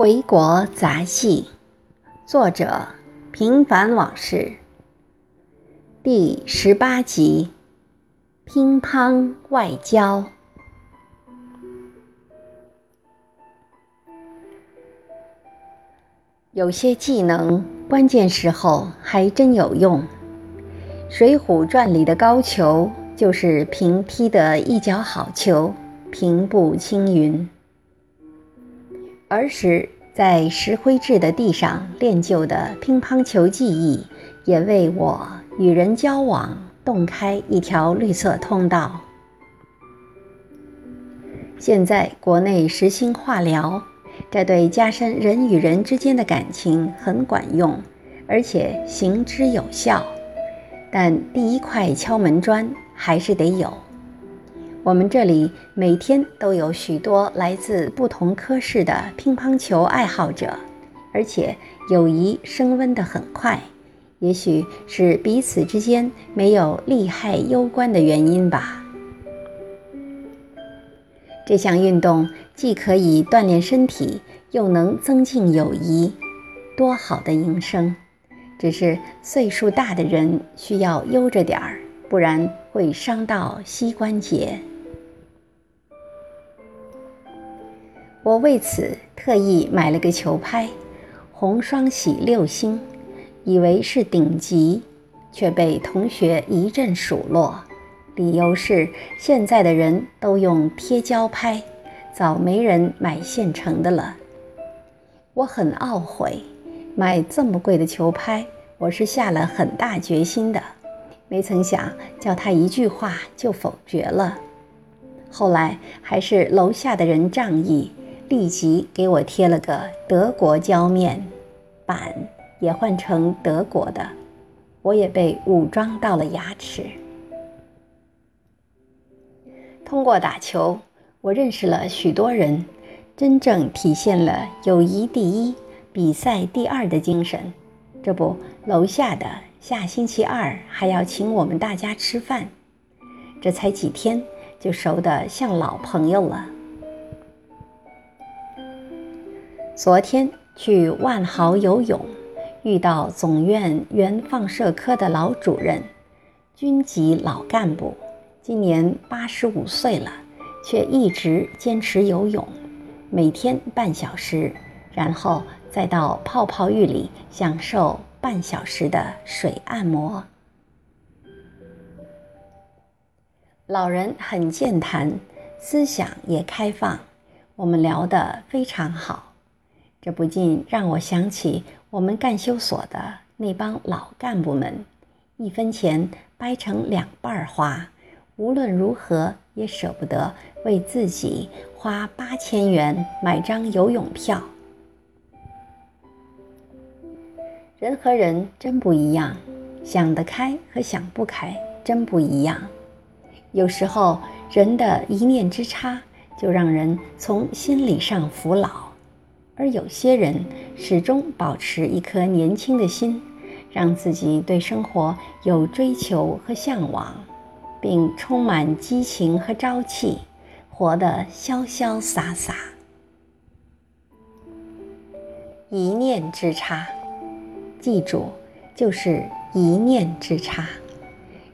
回国杂记，作者平凡往事，第十八集，乒乓外交。有些技能，关键时候还真有用。《水浒传》里的高俅就是平踢的一脚好球，平步青云。儿时在石灰质的地上练就的乒乓球技艺，也为我与人交往洞开一条绿色通道。现在国内实行化疗，这对加深人与人之间的感情很管用，而且行之有效。但第一块敲门砖还是得有。我们这里每天都有许多来自不同科室的乒乓球爱好者，而且友谊升温得很快。也许是彼此之间没有利害攸关的原因吧。这项运动既可以锻炼身体，又能增进友谊，多好的营生！只是岁数大的人需要悠着点儿，不然会伤到膝关节。我为此特意买了个球拍，红双喜六星，以为是顶级，却被同学一阵数落。理由是现在的人都用贴胶拍，早没人买现成的了。我很懊悔，买这么贵的球拍，我是下了很大决心的，没曾想叫他一句话就否决了。后来还是楼下的人仗义。立即给我贴了个德国胶面板，也换成德国的。我也被武装到了牙齿。通过打球，我认识了许多人，真正体现了友谊第一、比赛第二的精神。这不，楼下的下星期二还要请我们大家吃饭，这才几天就熟得像老朋友了。昨天去万豪游泳，遇到总院原放射科的老主任，军级老干部，今年八十五岁了，却一直坚持游泳，每天半小时，然后再到泡泡浴里享受半小时的水按摩。老人很健谈，思想也开放，我们聊得非常好。这不禁让我想起我们干休所的那帮老干部们，一分钱掰成两半花，无论如何也舍不得为自己花八千元买张游泳票。人和人真不一样，想得开和想不开真不一样。有时候人的一念之差，就让人从心理上服老。而有些人始终保持一颗年轻的心，让自己对生活有追求和向往，并充满激情和朝气，活得潇潇洒洒。一念之差，记住，就是一念之差，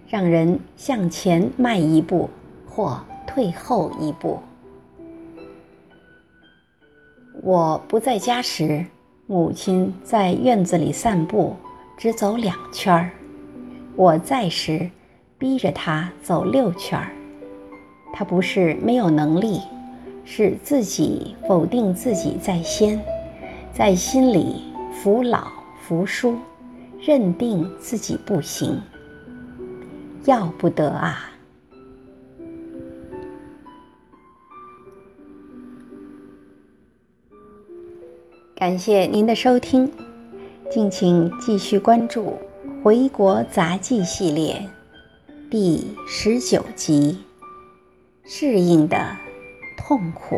让人向前迈一步或退后一步。我不在家时，母亲在院子里散步，只走两圈儿；我在时，逼着她走六圈儿。她不是没有能力，是自己否定自己在先，在心里服老服输，认定自己不行。要不得啊！感谢您的收听，敬请继续关注《回国杂技》系列第十九集《适应的痛苦》。